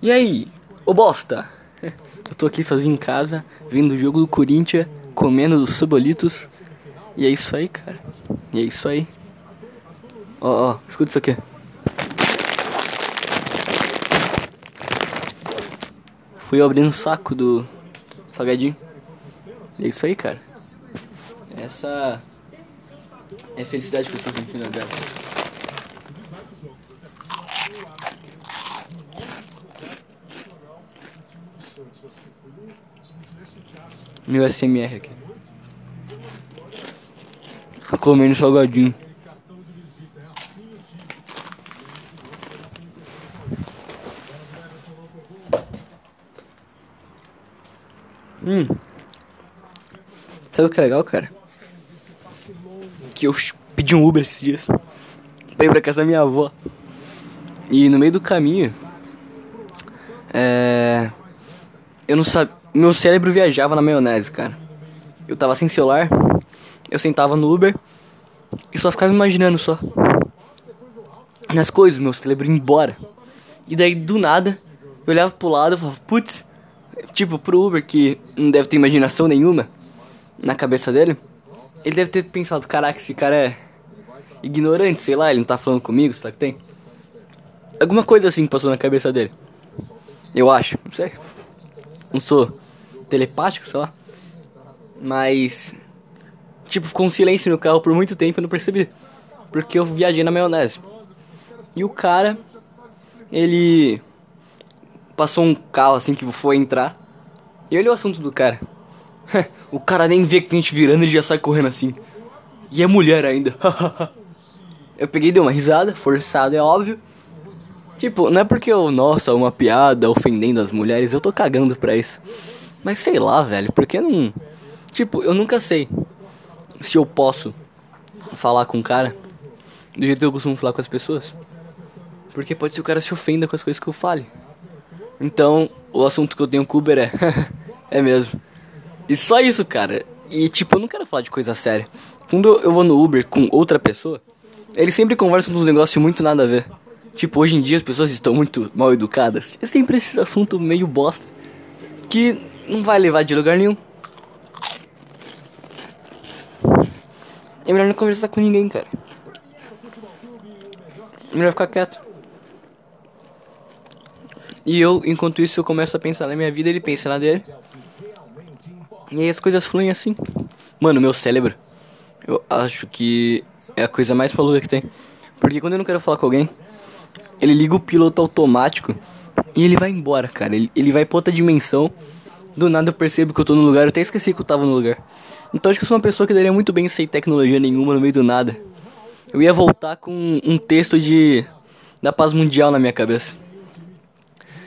E aí, ô bosta? Eu tô aqui sozinho em casa, vendo o jogo do Corinthians, comendo os cebolitos. E é isso aí, cara. E é isso aí. Ó, ó, escuta isso aqui. Fui abrindo o saco do salgadinho. E é isso aí, cara. Essa é a felicidade que eu estou sentindo agora. Meu SMR aqui. Comendo salgadinho. Hum. Sabe o que é legal, cara? Que eu pedi um Uber esses dias pra ir pra casa da minha avó. E no meio do caminho, é. Eu não sabia. Meu cérebro viajava na maionese, cara. Eu tava sem celular, eu sentava no Uber e só ficava imaginando só. Nas coisas, meu cérebro ia embora. E daí, do nada, eu olhava pro lado e falava, putz, tipo, pro Uber que não deve ter imaginação nenhuma na cabeça dele, ele deve ter pensado, caraca, esse cara é ignorante, sei lá, ele não tá falando comigo, será que tem? Alguma coisa assim passou na cabeça dele. Eu acho, não sei. Não sou telepático, lá. Mas. Tipo, ficou um silêncio no carro por muito tempo eu não percebi. Porque eu viajei na maionese. E o cara. Ele. Passou um carro assim que foi entrar. E olha o assunto do cara. o cara nem vê que tem gente virando e já sai correndo assim. E é mulher ainda. eu peguei dei uma risada, forçada, é óbvio. Tipo, não é porque eu, nossa, uma piada ofendendo as mulheres, eu tô cagando pra isso. Mas sei lá, velho, porque não. Tipo, eu nunca sei se eu posso falar com o cara do jeito que eu costumo falar com as pessoas. Porque pode ser o cara se ofenda com as coisas que eu fale. Então, o assunto que eu tenho com Uber é. é mesmo. E só isso, cara. E tipo, eu não quero falar de coisa séria. Quando eu vou no Uber com outra pessoa, eles sempre conversam uns negócios muito nada a ver. Tipo, hoje em dia as pessoas estão muito mal educadas. É sempre esse assunto meio bosta. Que não vai levar de lugar nenhum. É melhor não conversar com ninguém, cara. É melhor ficar quieto. E eu, enquanto isso, eu começo a pensar na minha vida, ele pensa na dele. E aí as coisas fluem assim. Mano, meu cérebro, eu acho que é a coisa mais maluca que tem. Porque quando eu não quero falar com alguém, ele liga o piloto automático e ele vai embora, cara. Ele, ele vai pra outra dimensão. Do nada eu percebo que eu tô no lugar, eu até esqueci que eu tava no lugar. Então acho que eu sou uma pessoa que daria muito bem sem tecnologia nenhuma no meio do nada. Eu ia voltar com um texto de da paz mundial na minha cabeça.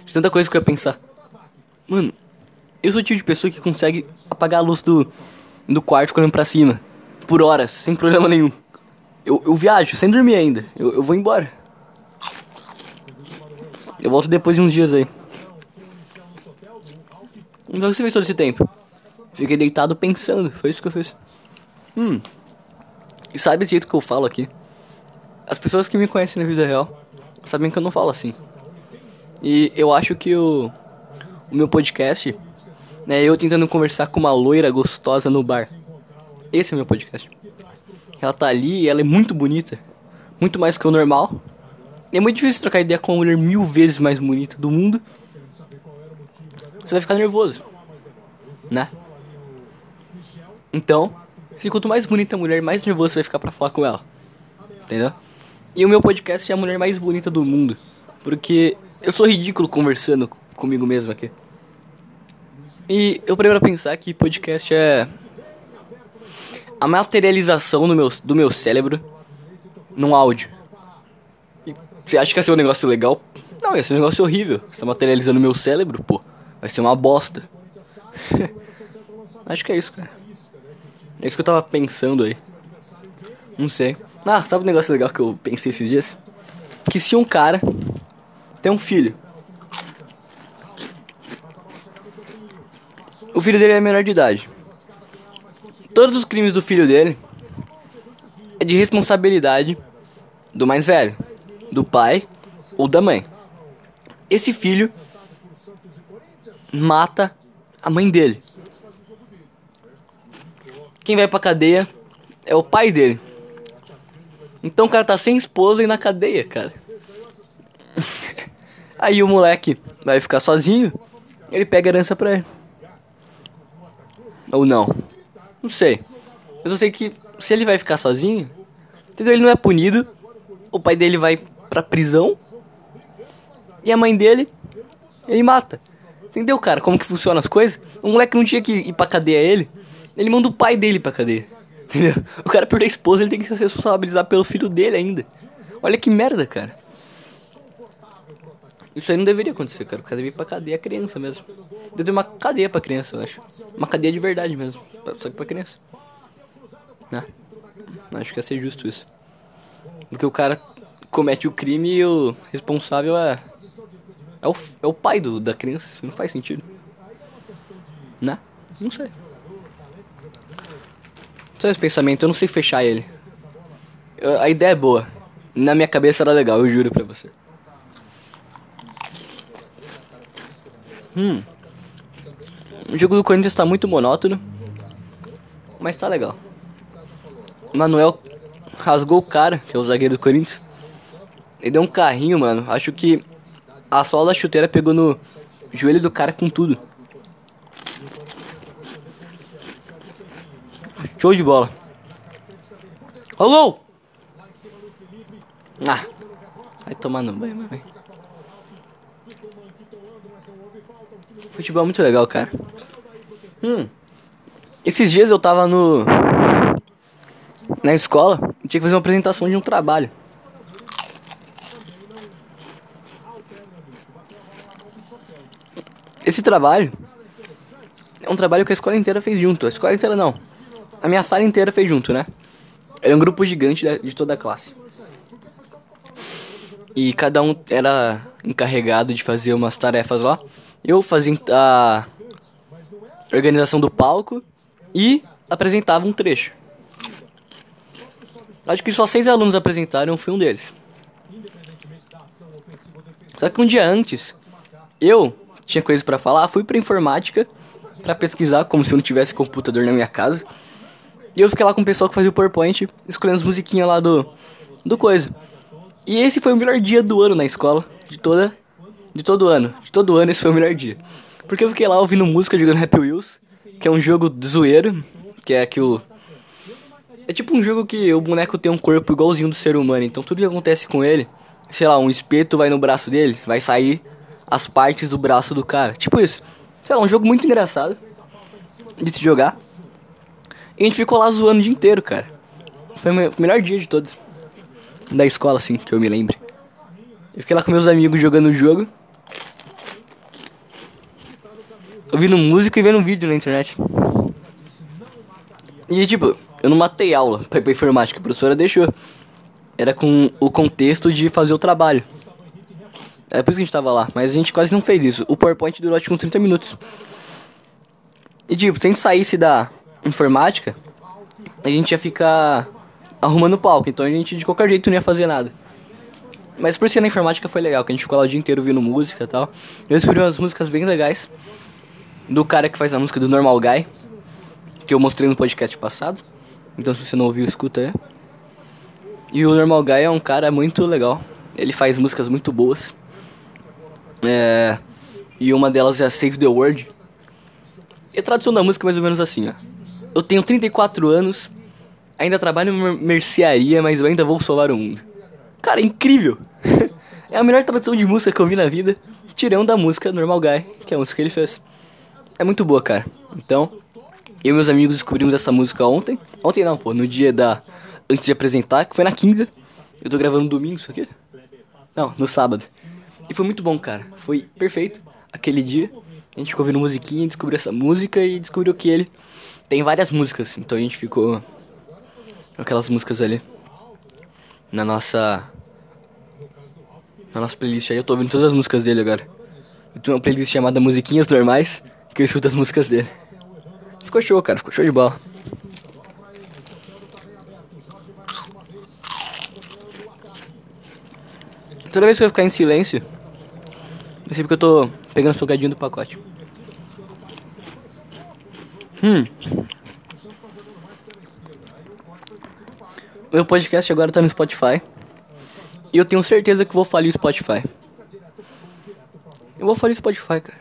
De tanta coisa que eu ia pensar. Mano, eu sou o tipo de pessoa que consegue apagar a luz do, do quarto olhando pra cima. Por horas, sem problema nenhum. Eu, eu viajo, sem dormir ainda. Eu, eu vou embora. Eu volto depois de uns dias aí. Então o que você fez todo esse tempo? Fiquei deitado pensando, foi isso que eu fiz. Hum. E sabe o jeito que eu falo aqui? As pessoas que me conhecem na vida real sabem que eu não falo assim. E eu acho que o, o meu podcast é eu tentando conversar com uma loira gostosa no bar. Esse é o meu podcast. Ela tá ali e ela é muito bonita. Muito mais que o normal. É muito difícil trocar ideia com uma mulher mil vezes mais bonita do mundo. Você vai ficar nervoso. Né? Então, se quanto mais bonita a mulher, mais nervoso você vai ficar pra falar com ela. Entendeu? E o meu podcast é a mulher mais bonita do mundo. Porque eu sou ridículo conversando comigo mesmo aqui. E eu parei pra pensar que podcast é a materialização do meu, do meu cérebro num áudio. Você acha que ia ser um negócio legal? Não, ia ser um negócio horrível. Você tá materializando meu cérebro, pô. Vai ser uma bosta. acho que é isso, cara. É isso que eu tava pensando aí. Não sei. Ah, sabe um negócio legal que eu pensei esses dias? Que se um cara tem um filho. O filho dele é menor de idade. Todos os crimes do filho dele é de responsabilidade do mais velho, do pai ou da mãe. esse filho mata a mãe dele. Quem vai pra cadeia é o pai dele. Então o cara tá sem esposa e na cadeia, cara. Aí o moleque vai ficar sozinho, ele pega a herança pra ele. Ou não. Não sei. Eu só sei que se ele vai ficar sozinho, entendeu? Ele não é punido. O pai dele vai pra prisão. E a mãe dele, ele mata. Entendeu, cara? Como que funciona as coisas? O moleque não tinha que ir pra cadeia ele. Ele manda o pai dele pra cadeia. Entendeu? O cara perdeu a esposa, ele tem que se responsabilizar pelo filho dele ainda. Olha que merda, cara. Isso aí não deveria acontecer, cara. O cara ir pra cadeia a criança mesmo. Deve ter uma cadeia pra criança, eu acho. Uma cadeia de verdade mesmo. Só que pra criança. Né? Acho que ia ser justo isso. Porque o cara comete o crime e o responsável é. É o, é o pai do, da criança. Isso não faz sentido. Né? Não sei. Só esse pensamento, eu não sei fechar ele. Eu, a ideia é boa. Na minha cabeça era legal, eu juro pra você. Hum. O jogo do Corinthians tá muito monótono. Mas tá legal. Manuel rasgou o cara, que é o zagueiro do Corinthians. Ele deu um carrinho, mano. Acho que a sola da chuteira pegou no joelho do cara com tudo. Show de bola. Alô! Ah, vai tomar no banho, mano. Futebol é muito legal, cara. Hum. Esses dias eu tava no. Na escola, tinha que fazer uma apresentação de um trabalho. Esse trabalho é um trabalho que a escola inteira fez junto. A escola inteira não. A minha sala inteira fez junto, né? Era um grupo gigante de toda a classe. E cada um era encarregado de fazer umas tarefas lá. Eu fazia a organização do palco e apresentava um trecho. Acho que só seis alunos apresentaram, fui um deles. Só que um dia antes, eu tinha coisas para falar, fui pra informática para pesquisar, como se eu não tivesse computador na minha casa. E eu fiquei lá com o pessoal que fazia o PowerPoint, escolhendo as musiquinhas lá do, do coisa. E esse foi o melhor dia do ano na escola, de toda, de todo ano. De todo ano esse foi o melhor dia. Porque eu fiquei lá ouvindo música, jogando Happy Wheels, que é um jogo zoeiro, que é que o... É tipo um jogo que o boneco tem um corpo igualzinho do ser humano, então tudo que acontece com ele, sei lá, um espeto vai no braço dele, vai sair as partes do braço do cara. Tipo isso. Sei lá, um jogo muito engraçado de se jogar. E a gente ficou lá zoando o dia inteiro, cara. Foi o melhor dia de todos. Da escola, assim, que eu me lembre. Eu fiquei lá com meus amigos jogando o jogo. Ouvindo música e vendo vídeo na internet. E tipo, eu não matei aula pra pra informática, a professora deixou. Era com o contexto de fazer o trabalho. É por isso que a gente tava lá, mas a gente quase não fez isso. O PowerPoint durou tipo uns 30 minutos. E tipo, se a gente saísse da informática, a gente ia ficar arrumando o palco, então a gente de qualquer jeito não ia fazer nada. Mas por ser na informática foi legal, que a gente ficou lá o dia inteiro ouvindo música e tal. Eu descobri umas músicas bem legais. Do cara que faz a música do Normal Guy. Que eu mostrei no podcast passado. Então se você não ouviu, escuta aí. E o Normal Guy é um cara muito legal. Ele faz músicas muito boas. É, e uma delas é Save the World. E a tradução da música é mais ou menos assim, ó. Eu tenho 34 anos, ainda trabalho em mercearia, mas eu ainda vou salvar o mundo. Cara, é incrível! é a melhor tradução de música que eu vi na vida, tirando da música Normal Guy, que é a música que ele fez. É muito boa, cara. Então, eu e meus amigos descobrimos essa música ontem. Ontem não, pô, no dia da. Antes de apresentar, que foi na quinta. Eu tô gravando no domingo isso aqui? Não, no sábado. E foi muito bom, cara. Foi perfeito aquele dia. A gente ficou ouvindo musiquinha, descobriu essa música e descobriu que ele tem várias músicas. Então a gente ficou aquelas músicas ali na nossa na nossa playlist aí. Eu tô ouvindo todas as músicas dele agora. Eu tenho uma playlist chamada Musiquinhas Normais, que eu escuto as músicas dele. Ficou show, cara. Ficou show de bola. Toda vez que eu ficar em silêncio, Não sei porque eu tô pegando salgadinho do pacote. Hum. Meu podcast agora tá no Spotify. E eu tenho certeza que vou falir o Spotify. Eu vou falir o Spotify, cara.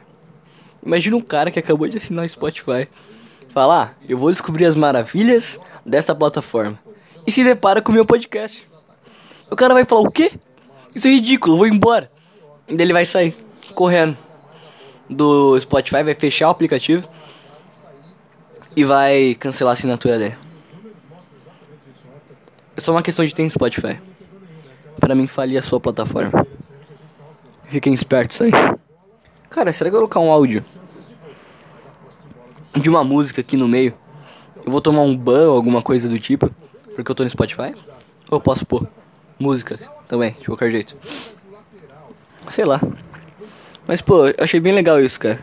Imagina um cara que acabou de assinar o Spotify. Falar, ah, eu vou descobrir as maravilhas desta plataforma. E se depara com o meu podcast. O cara vai falar, o quê? Isso é ridículo, vou embora. E ele vai sair correndo do Spotify, vai fechar o aplicativo e vai cancelar a assinatura dele. É só uma questão de tempo Spotify. Para mim falir a sua plataforma. Fiquem espertos aí. Cara, será que eu vou colocar um áudio de uma música aqui no meio? Eu vou tomar um ban ou alguma coisa do tipo, porque eu tô no Spotify? Ou eu posso pôr música também, de qualquer jeito? Sei lá. Mas pô, eu achei bem legal isso, cara.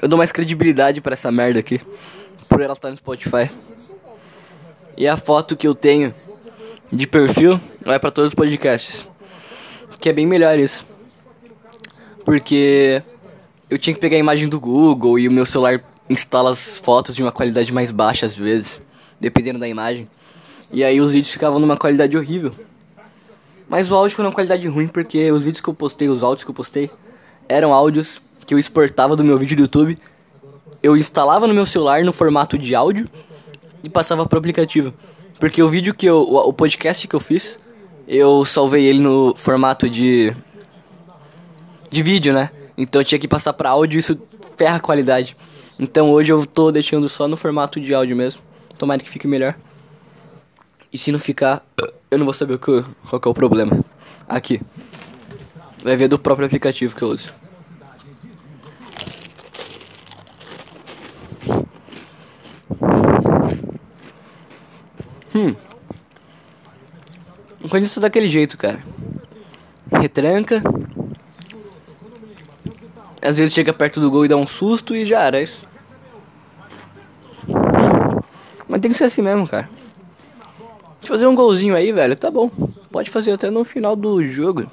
Eu dou mais credibilidade para essa merda aqui. Por ela estar no Spotify. E a foto que eu tenho de perfil vai para todos os podcasts. Que é bem melhor isso. Porque eu tinha que pegar a imagem do Google e o meu celular instala as fotos de uma qualidade mais baixa às vezes, dependendo da imagem. E aí os vídeos ficavam numa qualidade horrível. Mas o áudio ficou numa qualidade ruim porque os vídeos que eu postei, os áudios que eu postei, eram áudios que eu exportava do meu vídeo do YouTube. Eu instalava no meu celular no formato de áudio e passava pro aplicativo. Porque o vídeo que eu. O podcast que eu fiz, eu salvei ele no formato de. de vídeo, né? Então eu tinha que passar pra áudio e isso ferra a qualidade. Então hoje eu tô deixando só no formato de áudio mesmo. Tomara que fique melhor. E se não ficar, eu não vou saber o que, qual que é o problema. Aqui. Vai ver do próprio aplicativo que eu uso. Hum. Quando isso daquele jeito, cara. Retranca. Às vezes chega perto do gol e dá um susto e já era isso. Mas tem que ser assim mesmo, cara. De fazer um golzinho aí, velho, tá bom. Pode fazer até no final do jogo.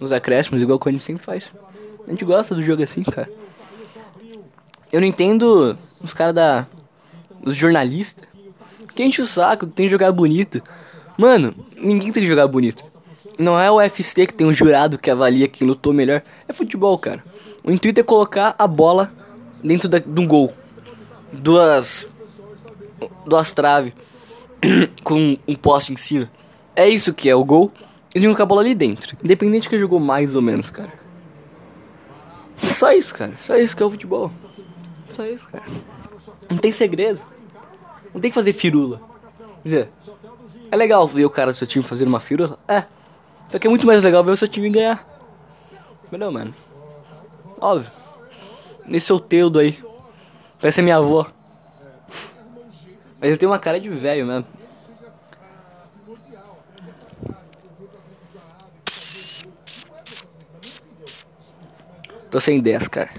Nos acréscimos, igual a gente sempre faz. A gente gosta do jogo assim, cara. Eu não entendo os caras da. Os jornalistas. Que enche o saco, que tem que jogar bonito. Mano, ninguém tem que jogar bonito. Não é o UFC que tem um jurado que avalia quem lutou melhor. É futebol, cara. O intuito é colocar a bola dentro da, de um gol. Duas. Duas traves. com um poste em cima. É isso que é o gol. Eles jogam com a bola ali dentro. Independente que jogou mais ou menos, cara. Só isso, cara. Só isso que é o futebol. Só isso, cara. Não tem segredo. Não tem que fazer firula. Quer dizer, é legal ver o cara do seu time fazendo uma firula? É. Só que é muito mais legal ver o seu time ganhar. Entendeu, mano? Óbvio. Esse solteudo aí. Parece a minha avó. Mas eu tenho uma cara de velho mesmo. Tô sem ideias, cara.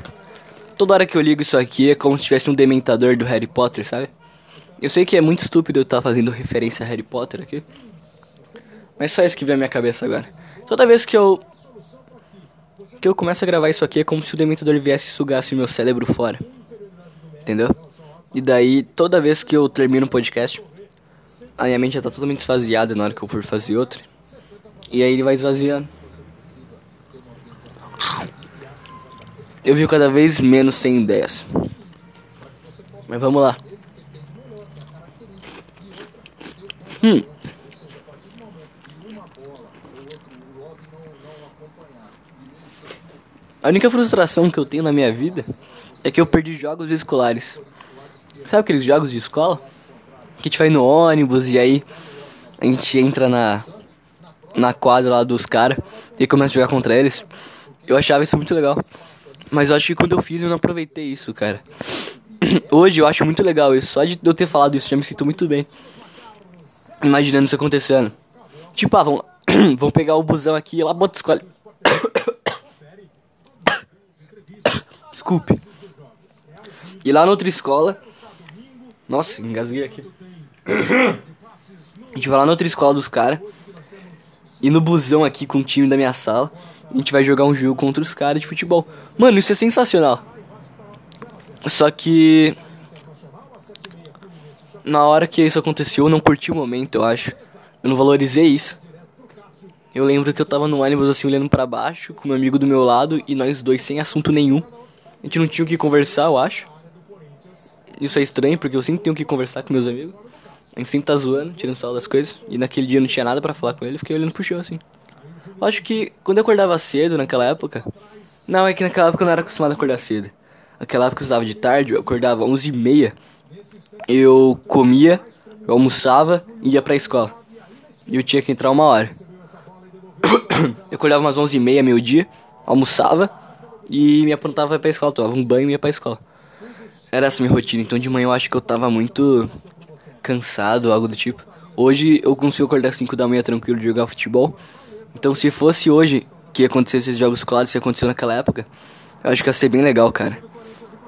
Toda hora que eu ligo isso aqui é como se tivesse um dementador do Harry Potter, sabe? Eu sei que é muito estúpido eu estar tá fazendo referência a Harry Potter aqui. Mas só isso que vem à minha cabeça agora. Toda vez que eu. que eu começo a gravar isso aqui é como se o dementador viesse e sugasse meu cérebro fora. Entendeu? E daí, toda vez que eu termino um podcast, a minha mente já tá totalmente esvaziada na hora que eu for fazer outro. E aí ele vai esvaziando. Eu vi cada vez menos sem ideias. Mas vamos lá. Hum. A única frustração que eu tenho na minha vida é que eu perdi jogos escolares. Sabe aqueles jogos de escola? Que a gente vai no ônibus e aí a gente entra na, na quadra lá dos caras e começa a jogar contra eles. Eu achava isso muito legal. Mas eu acho que quando eu fiz eu não aproveitei isso, cara. Hoje eu acho muito legal isso. Só de eu ter falado isso já me sinto muito bem. Imaginando isso acontecendo. Tipo, ah, vamos, vamos pegar o busão aqui e lá bota escola. Desculpe. E lá na outra escola, nossa, engasguei aqui. A gente vai lá na outra escola dos caras. E no busão aqui com o time da minha sala. A gente vai jogar um jogo contra os caras de futebol. Mano, isso é sensacional. Só que. Na hora que isso aconteceu, eu não curti o momento, eu acho. Eu não valorizei isso. Eu lembro que eu tava no ônibus assim olhando para baixo, com meu amigo do meu lado e nós dois sem assunto nenhum. A gente não tinha o que conversar, eu acho. Isso é estranho porque eu sempre tenho que conversar com meus amigos. A gente sempre tá zoando, tirando sal das coisas. E naquele dia eu não tinha nada para falar com ele, eu fiquei olhando pro chão assim. Eu acho que quando eu acordava cedo naquela época. Não, é que naquela época eu não era acostumado a acordar cedo. Naquela época eu estava de tarde, eu acordava 11h30. Eu comia, eu almoçava e ia pra escola. E eu tinha que entrar uma hora. eu acordava umas 11h30, meio-dia, almoçava e me aprontava pra escola. Tomava um banho e ia pra escola. Era essa minha rotina. Então de manhã eu acho que eu tava muito cansado, algo do tipo. Hoje eu consigo acordar às 5 da manhã tranquilo de jogar futebol. Então se fosse hoje que acontecesse esses jogos escolares, se aconteceu naquela época, eu acho que ia ser bem legal, cara.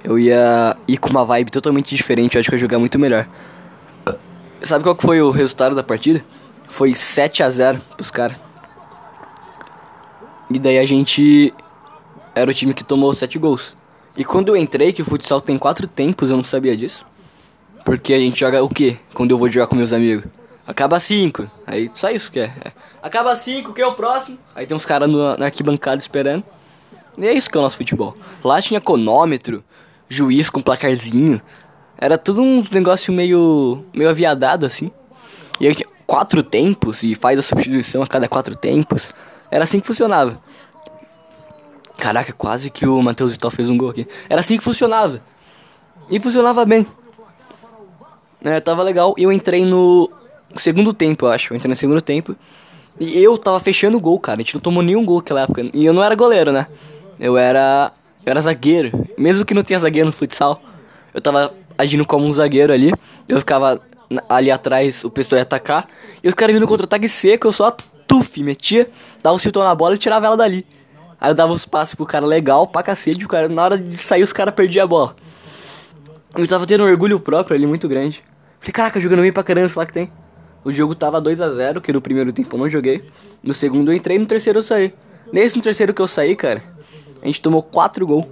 Eu ia ir com uma vibe totalmente diferente, eu acho que eu ia jogar muito melhor. Sabe qual foi o resultado da partida? Foi 7 a 0 pros caras. E daí a gente era o time que tomou 7 gols. E quando eu entrei, que o futsal tem 4 tempos, eu não sabia disso. Porque a gente joga o quê? Quando eu vou jogar com meus amigos? Acaba 5. Aí só isso que é. Acaba 5, que é o próximo? Aí tem uns caras na arquibancada esperando. E é isso que é o nosso futebol. Lá tinha cronômetro, juiz com placarzinho. Era tudo um negócio meio, meio aviadado assim. E aí tinha quatro tempos e faz a substituição a cada quatro tempos. Era assim que funcionava. Caraca, quase que o Matheus Vital fez um gol aqui. Era assim que funcionava. E funcionava bem. É, tava legal. Eu entrei no segundo tempo, eu acho. Eu entrei no segundo tempo. E eu tava fechando o gol, cara. A gente não tomou nenhum gol naquela época. E eu não era goleiro, né? Eu era. Eu era zagueiro. Mesmo que não tenha zagueiro no futsal. Eu tava agindo como um zagueiro ali. Eu ficava ali atrás, o pessoal ia atacar. E os caras vindo contra-ataque seco, eu só tuf, metia, dava um chutão na bola e tirava ela dali. Aí eu dava uns passes pro cara legal, pra cacete, o cara, na hora de sair os caras perdiam a bola. Eu tava tendo um orgulho próprio ali muito grande. Falei, caraca, jogando bem pra caramba, falar que tem. O jogo tava 2 a 0 que no primeiro tempo eu não joguei. No segundo eu entrei, no terceiro eu saí. Nesse no terceiro que eu saí, cara, a gente tomou 4 gols.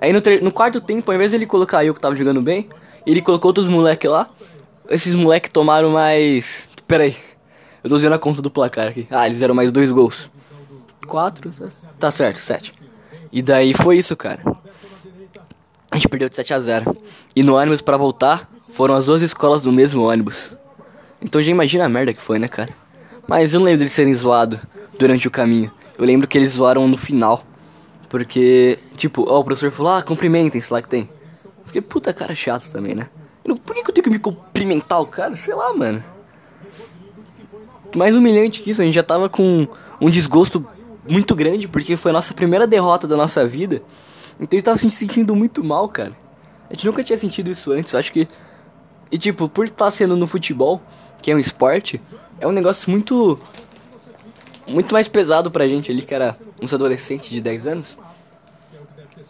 Aí no, no, quarto tempo, ao invés de ele colocar eu que tava jogando bem, ele colocou outros moleque lá. Esses moleque tomaram mais. Pera aí. Eu tô usando a conta do placar aqui. Ah, eles deram mais dois gols. Quatro? Tá certo, sete. E daí foi isso, cara. A gente perdeu de 7 a 0. E no ônibus para voltar, foram as duas escolas do mesmo ônibus. Então já imagina a merda que foi, né, cara? Mas eu não lembro deles serem zoados durante o caminho. Eu lembro que eles zoaram no final. Porque, tipo, ó, o professor falou, ah, cumprimentem, sei lá que tem. Porque, puta cara chato também, né? Eu, por que, que eu tenho que me cumprimentar o cara? Sei lá, mano. Mais humilhante que isso, a gente já tava com um desgosto muito grande, porque foi a nossa primeira derrota da nossa vida. Então a gente tava se sentindo muito mal, cara. A gente nunca tinha sentido isso antes, eu acho que. E tipo, por estar tá sendo no futebol, que é um esporte, é um negócio muito. Muito mais pesado pra gente ali, que era uns adolescentes de 10 anos.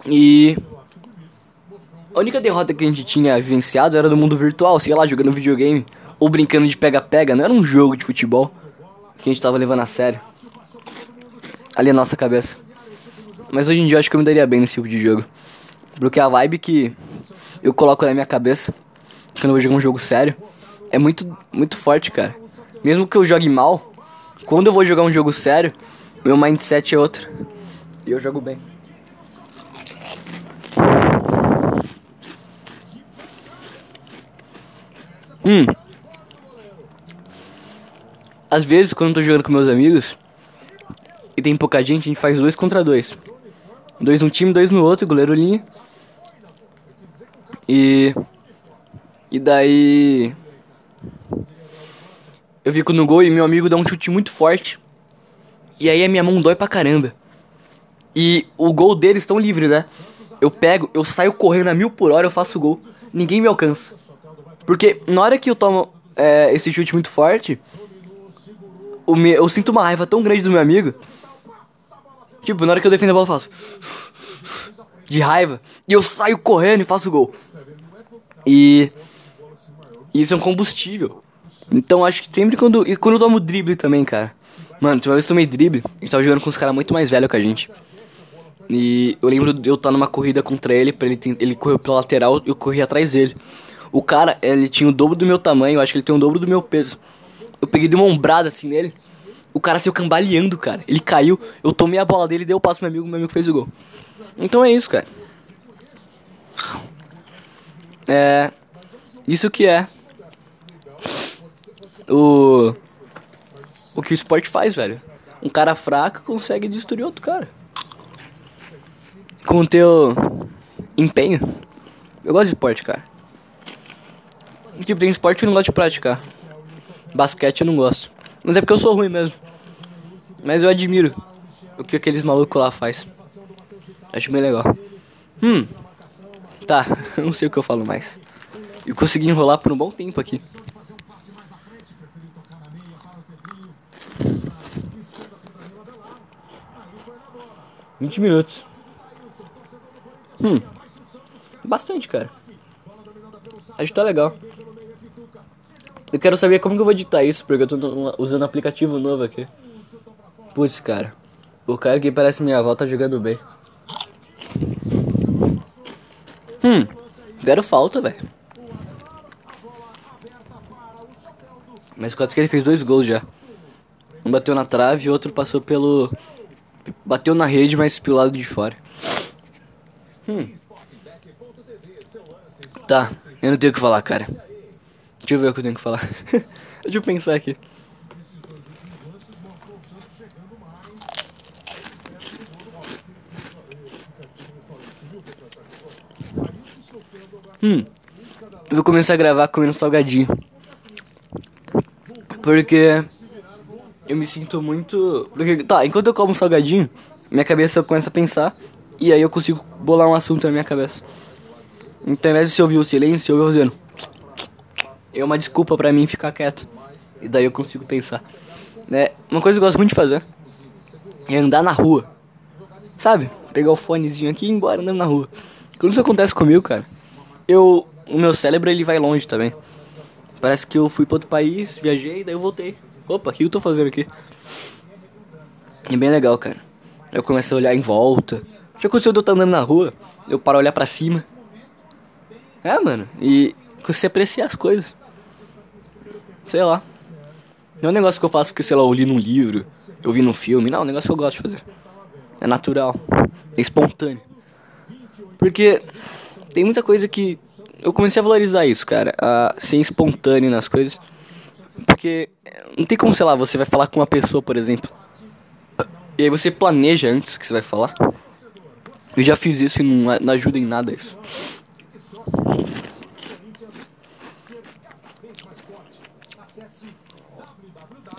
E. A única derrota que a gente tinha vivenciado era no mundo virtual, sei lá, jogando videogame. Ou brincando de pega-pega, não era um jogo de futebol que a gente tava levando a sério. Ali na nossa cabeça. Mas hoje em dia eu acho que eu me daria bem nesse tipo de jogo. Porque a vibe que eu coloco na minha cabeça quando eu vou jogar um jogo sério é muito, muito forte, cara. Mesmo que eu jogue mal, quando eu vou jogar um jogo sério, meu mindset é outro. E eu jogo bem. Hum. Às vezes, quando eu tô jogando com meus amigos e tem pouca gente, a gente faz dois contra dois. Dois num time, dois no outro, goleiro linha. E. E daí. Eu fico no gol e meu amigo dá um chute muito forte. E aí a minha mão dói pra caramba. E o gol deles estão livre, né? Eu pego, eu saio correndo a mil por hora, eu faço gol. Ninguém me alcança. Porque na hora que eu tomo é, esse chute muito forte, o me, eu sinto uma raiva tão grande do meu amigo. Tipo, na hora que eu defendo a bola, eu faço. De raiva. E eu saio correndo e faço gol. E. Isso é um combustível. Então acho que sempre quando. E quando eu tomo drible também, cara. Mano, uma vez eu tomei drible, a gente tava jogando com uns caras muito mais velhos que a gente. E eu lembro de eu estar numa corrida contra ele, pra ele, ele correu pela lateral eu corri atrás dele. O cara, ele tinha o dobro do meu tamanho, acho que ele tem o dobro do meu peso. Eu peguei de uma ombrada assim nele. O cara saiu cambaleando, cara. Ele caiu, eu tomei a bola dele, dei o passo pro meu amigo, meu amigo fez o gol. Então é isso, cara. É. Isso que é. O. O que o esporte faz, velho. Um cara fraco consegue destruir outro cara. Com o teu empenho. Eu gosto de esporte, cara. Tipo, tem esporte que eu não gosto de praticar. Basquete eu não gosto. Mas é porque eu sou ruim mesmo. Mas eu admiro o que aqueles malucos lá faz. Acho bem legal. Hum. Tá, não sei o que eu falo mais. Eu consegui enrolar por um bom tempo aqui. Vinte minutos. Hum. Bastante, cara. Acho que tá legal. Eu quero saber como que eu vou editar isso, porque eu tô usando um aplicativo novo aqui. Putz, cara. O cara que parece minha avó tá jogando bem. Hum, deram falta, velho. Mas quase que ele fez dois gols já. Um bateu na trave e outro passou pelo. Bateu na rede, mas pelo lado de fora. Hum. Tá, eu não tenho o que falar, cara. Deixa eu ver o que eu tenho que falar. Deixa eu pensar aqui. Hum. Eu vou começar a gravar comendo salgadinho. Porque eu me sinto muito. Tá, enquanto eu como salgadinho, minha cabeça começa a pensar. E aí eu consigo bolar um assunto na minha cabeça. Então ao invés de você ouvir o silêncio, eu o é uma desculpa para mim ficar quieto. E daí eu consigo pensar. Né? Uma coisa que eu gosto muito de fazer é andar na rua. Sabe? Pegar o fonezinho aqui e ir embora andando na rua. Quando isso acontece comigo, cara, eu. O meu cérebro ele vai longe também. Parece que eu fui para outro país, viajei, daí eu voltei. Opa, o que eu tô fazendo aqui? É bem legal, cara. Eu começo a olhar em volta. Já aconteceu de eu estar andando na rua, eu paro a olhar pra cima. É, mano, e você apreciar as coisas. Sei lá. Não é um negócio que eu faço porque, sei lá, eu li num livro, eu vi num filme. Não, é um negócio que eu gosto de fazer. É natural. É espontâneo. Porque tem muita coisa que. Eu comecei a valorizar isso, cara. A ser espontâneo nas coisas. Porque não tem como, sei lá, você vai falar com uma pessoa, por exemplo. E aí você planeja antes o que você vai falar. Eu já fiz isso e não, não ajuda em nada isso.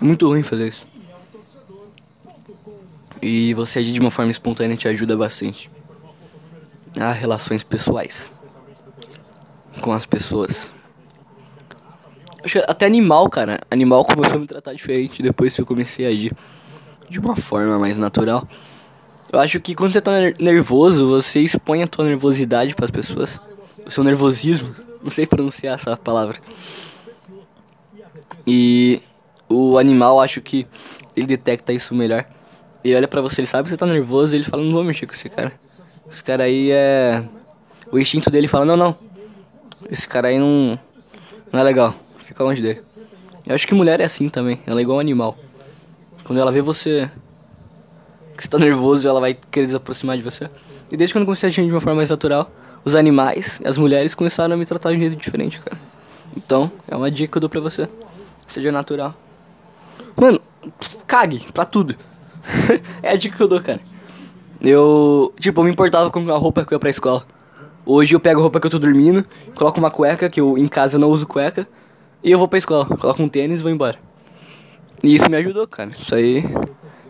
É muito ruim fazer isso. E você agir de uma forma espontânea te ajuda bastante. A relações pessoais. Com as pessoas. Acho até animal, cara. Animal começou a me tratar diferente depois que eu comecei a agir de uma forma mais natural. Eu acho que quando você tá nervoso, você expõe a tua nervosidade para as pessoas. O seu nervosismo. Não sei pronunciar essa palavra. E o animal, acho que ele detecta isso melhor. Ele olha pra você, ele sabe que você tá nervoso, ele fala, não vou mexer com esse cara. Esse cara aí é. O instinto dele fala, não, não. Esse cara aí não. Não é legal. Fica longe dele. Eu acho que mulher é assim também. Ela é igual um animal. Quando ela vê você. Que você tá nervoso, ela vai querer desaproximar de você. E desde quando eu comecei a agir de uma forma mais natural, os animais, as mulheres começaram a me tratar de um jeito diferente, cara. Então, é uma dica que eu dou pra você. Seja natural. Mano, cague pra tudo. é a dica que eu dou, cara. Eu, tipo, eu me importava com a roupa que eu ia pra escola. Hoje eu pego a roupa que eu tô dormindo, coloco uma cueca, que eu em casa não uso cueca, e eu vou pra escola. Coloco um tênis e vou embora. E isso me ajudou, cara. Isso aí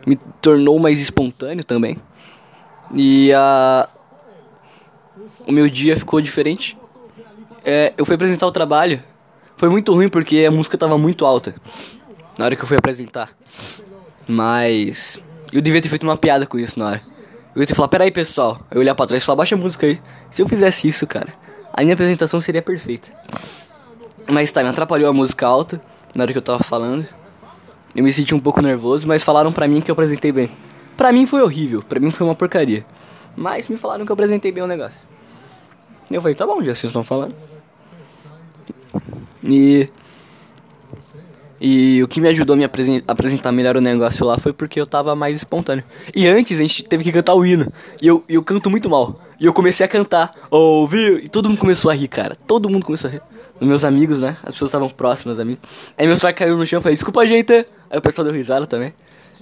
me tornou mais espontâneo também. E a. O meu dia ficou diferente. É, eu fui apresentar o trabalho. Foi muito ruim porque a música tava muito alta na hora que eu fui apresentar. Mas eu devia ter feito uma piada com isso na hora. Eu ia ter falado, peraí pessoal. Eu olhar pra trás e falar, baixa a música aí. Se eu fizesse isso, cara, a minha apresentação seria perfeita. Mas tá, me atrapalhou a música alta na hora que eu tava falando. Eu me senti um pouco nervoso, mas falaram pra mim que eu apresentei bem. Pra mim foi horrível, pra mim foi uma porcaria. Mas me falaram que eu apresentei bem o negócio. Eu falei, tá bom, já vocês estão falando. E. E o que me ajudou a me apresentar melhor o negócio lá foi porque eu tava mais espontâneo. E antes a gente teve que cantar o hino. E eu, eu canto muito mal. E eu comecei a cantar. Ouviu? E todo mundo começou a rir, cara. Todo mundo começou a rir. Os meus amigos, né? As pessoas estavam próximas a mim. Aí meu pai caiu no chão e falei, desculpa, gente. Aí o pessoal deu risada também.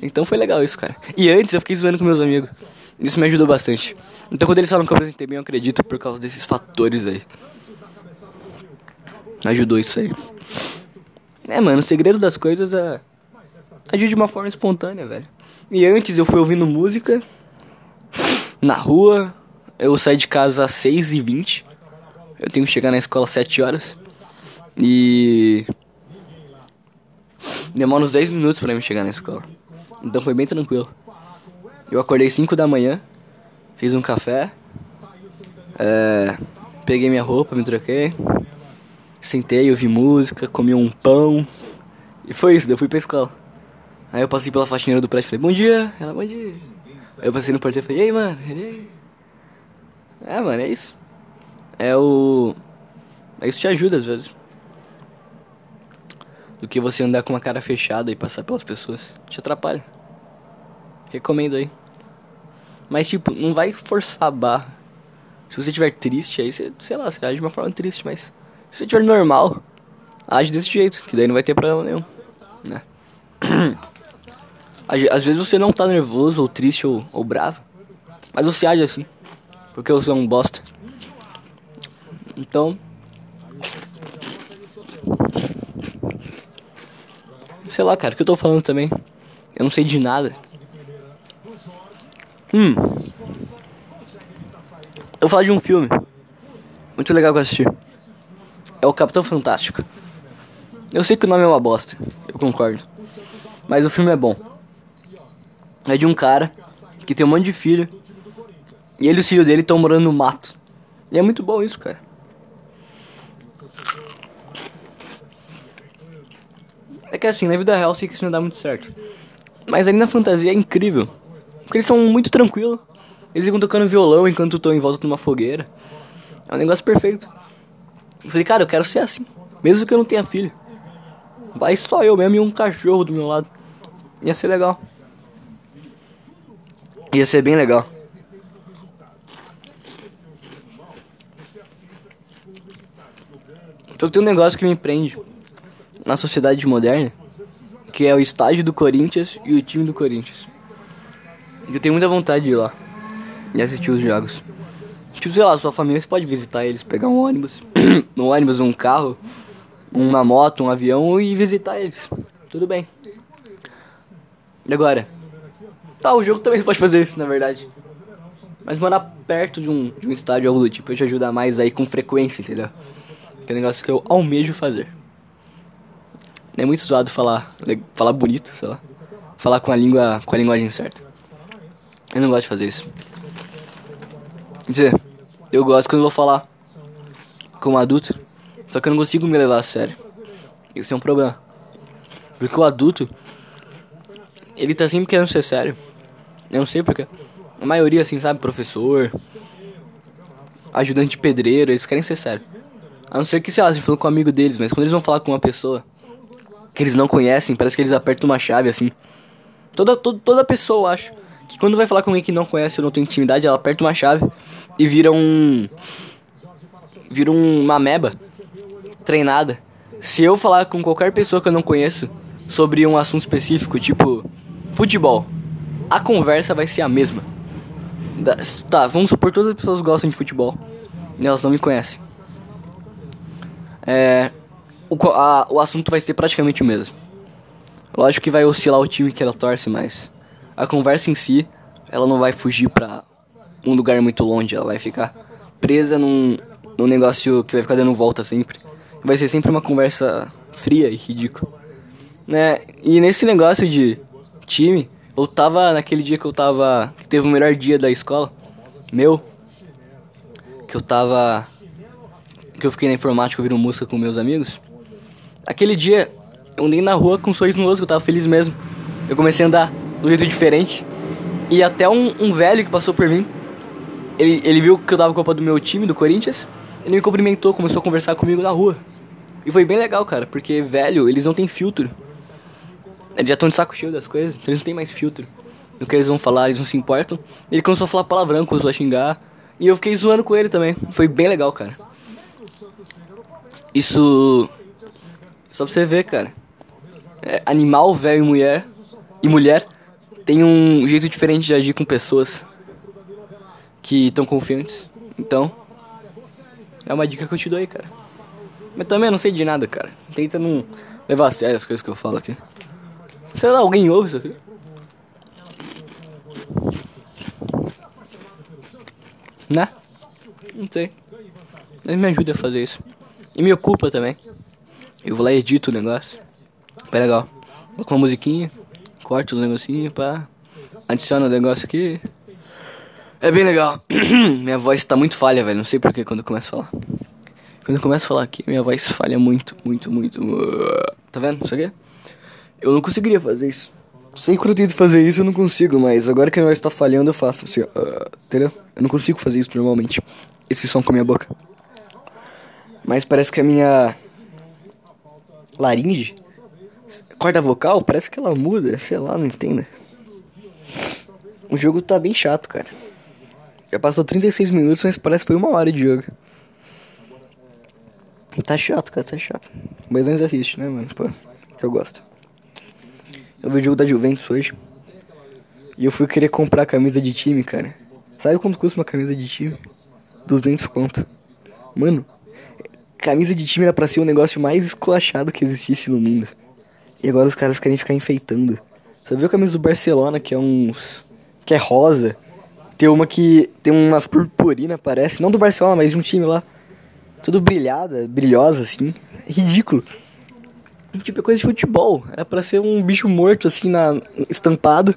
Então foi legal isso, cara. E antes eu fiquei zoando com meus amigos. Isso me ajudou bastante. Então quando eles falam que eu apresentei bem, eu acredito por causa desses fatores aí. Me ajudou isso aí. É, mano, o segredo das coisas é agir de uma forma espontânea, velho. E antes eu fui ouvindo música na rua. Eu saí de casa às 6h20. Eu tenho que chegar na escola às 7 horas. E. Demora uns 10 minutos pra me chegar na escola. Então foi bem tranquilo. Eu acordei 5 da manhã, fiz um café, é, peguei minha roupa, me troquei, sentei, ouvi música, comi um pão. E foi isso, daí eu fui pra escola. Aí eu passei pela faxineira do prédio e falei, bom dia, ela, bom dia. Aí eu passei no porteiro e falei, e aí, mano, e aí? É, mano, é isso. É o. É isso te ajuda às vezes. Do que você andar com uma cara fechada e passar pelas pessoas. Te atrapalha. Recomendo aí. Mas tipo, não vai forçar a barra. Se você estiver triste, aí você, sei lá, você age de uma forma triste, mas se você estiver normal, age desse jeito, que daí não vai ter problema nenhum, né? Às vezes você não tá nervoso, ou triste, ou, ou bravo, mas você age assim, porque você é um bosta. Então, sei lá, cara, o que eu tô falando também? Eu não sei de nada. Hum. Eu vou falar de um filme muito legal que eu assisti é o Capitão Fantástico. Eu sei que o nome é uma bosta, eu concordo. Mas o filme é bom. É de um cara que tem um monte de filho. E ele e o filho dele estão morando no mato. E é muito bom isso, cara. É que assim, na vida real eu sei que isso não dá muito certo. Mas ali na fantasia é incrível. Porque eles são muito tranquilos. Eles ficam tocando violão enquanto estão em volta de uma fogueira. É um negócio perfeito. Eu falei, cara, eu quero ser assim. Mesmo que eu não tenha filho. Vai só eu mesmo e um cachorro do meu lado. Ia ser legal. Ia ser bem legal. Então tem um negócio que me prende na sociedade moderna, que é o estádio do Corinthians e o time do Corinthians. Eu tenho muita vontade de ir lá e assistir os jogos. Tipo, sei lá, sua família, você pode visitar eles, pegar um ônibus, um ônibus, um carro, uma moto, um avião e visitar eles. Tudo bem. E agora? Tá, o jogo também pode fazer isso, na verdade. Mas morar perto de um, de um estádio algo do tipo te ajuda mais aí com frequência, entendeu? Que é um negócio que eu almejo fazer. É muito zoado falar, falar bonito, sei lá. Falar com a língua, com a linguagem certa. Eu não gosto de fazer isso. Quer dizer, eu gosto quando vou falar como adulto, só que eu não consigo me levar a sério. Isso é um problema. Porque o adulto, ele tá sempre querendo ser sério. Eu não sei porque. A maioria, assim, sabe, professor, ajudante pedreiro, eles querem ser sério. A não ser que, sei lá, eles falam com um amigo deles, mas quando eles vão falar com uma pessoa que eles não conhecem, parece que eles apertam uma chave, assim. Toda, toda, toda pessoa, acho, que quando vai falar com alguém que não conhece ou não tem intimidade, ela aperta uma chave e vira um. vira uma meba treinada. Se eu falar com qualquer pessoa que eu não conheço sobre um assunto específico, tipo futebol, a conversa vai ser a mesma. Tá, vamos supor todas as pessoas gostam de futebol e elas não me conhecem. É, o, a, o assunto vai ser praticamente o mesmo. Lógico que vai oscilar o time que ela torce, mas a conversa em si, ela não vai fugir pra um lugar muito longe, ela vai ficar presa num, num negócio que vai ficar dando volta sempre. Vai ser sempre uma conversa fria e ridícula. Né? E nesse negócio de time, eu tava naquele dia que eu tava. que teve o melhor dia da escola, meu. Que eu tava. que eu fiquei na informática ouvindo música com meus amigos. Aquele dia Eu andei na rua com um sorriso no rosto, eu tava feliz mesmo. Eu comecei a andar um jeito diferente. E até um, um velho que passou por mim, ele, ele viu que eu dava culpa do meu time, do Corinthians. Ele me cumprimentou, começou a conversar comigo na rua. E foi bem legal, cara, porque velho, eles não têm filtro. Eles já estão de saco cheio das coisas, então eles não têm mais filtro. No que eles vão falar, eles não se importam. Ele começou a falar palavrão, começou a xingar. E eu fiquei zoando com ele também. Foi bem legal, cara. Isso. Só pra você ver, cara. É, animal, velho e mulher. E mulher tem um jeito diferente de agir com pessoas que estão confiantes. Então, é uma dica que eu te dou aí, cara. Mas também eu não sei de nada, cara. Tenta não levar a sério as coisas que eu falo aqui. Sei lá, alguém ouve isso aqui? Né? Não sei. Mas me ajuda a fazer isso. E me ocupa também. Eu vou lá e edito o negócio. É legal. Com uma musiquinha, corto os negocinhos, pá. Adiciono o negócio aqui. É bem legal. minha voz tá muito falha, velho. Não sei porquê quando eu começo a falar. Quando eu começo a falar aqui, minha voz falha muito, muito, muito. Tá vendo isso aqui? Eu não conseguiria fazer isso. Sei que eu tento fazer isso eu não consigo, mas agora que a minha voz tá falhando eu faço assim, uh, entendeu? Eu não consigo fazer isso normalmente. Esse som com a minha boca. Mas parece que a minha laringe, corda vocal, parece que ela muda, sei lá, não entendo. O jogo tá bem chato, cara. Já passou 36 minutos, mas parece que foi uma hora de jogo. Tá chato, cara, tá chato. Mas não assiste, né, mano? Pô, que eu gosto. Eu vi o jogo da Juventus hoje. E eu fui querer comprar camisa de time, cara. Sabe quanto custa uma camisa de time? 200 conto. Mano, camisa de time era pra ser o negócio mais esculachado que existisse no mundo. E agora os caras querem ficar enfeitando. Você viu a camisa do Barcelona, que é uns. que é rosa? Tem uma que tem umas purpurina, parece. Não do Barcelona, mas de um time lá. Tudo brilhada, brilhosa, assim. Ridículo. Tipo, é coisa de futebol. É pra ser um bicho morto, assim, na, estampado.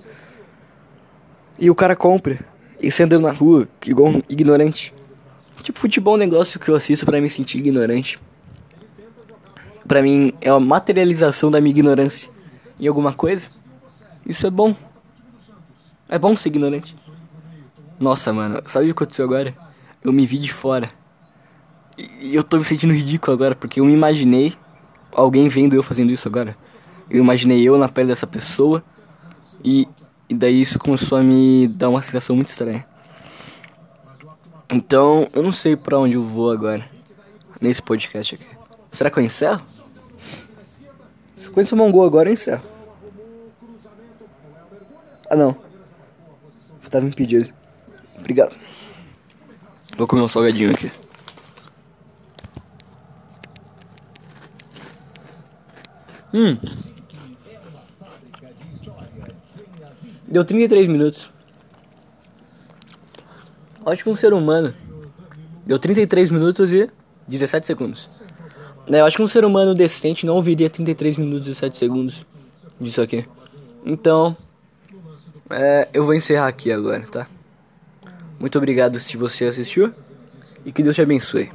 E o cara compra. E você andando na rua, igual um ignorante. Tipo, futebol é um negócio que eu assisto para me sentir ignorante. Pra mim, é uma materialização da minha ignorância em alguma coisa. Isso é bom. É bom ser ignorante. Nossa, mano, sabe o que aconteceu agora? Eu me vi de fora. E eu tô me sentindo ridículo agora, porque eu me imaginei alguém vendo eu fazendo isso agora. Eu imaginei eu na pele dessa pessoa e, e daí isso começou a me dar uma sensação muito estranha. Então, eu não sei para onde eu vou agora nesse podcast aqui. Será que eu encerro? Se eu tomar um gol agora, eu encerro. Ah, não. Eu tava impedido. Obrigado. Vou comer um salgadinho aqui. Hum. Deu 33 minutos. Acho que um ser humano. Deu 33 minutos e 17 segundos. É, eu acho que um ser humano decente não ouviria 33 minutos e 17 segundos disso aqui. Então, é, eu vou encerrar aqui agora, tá? Muito obrigado se você assistiu e que Deus te abençoe.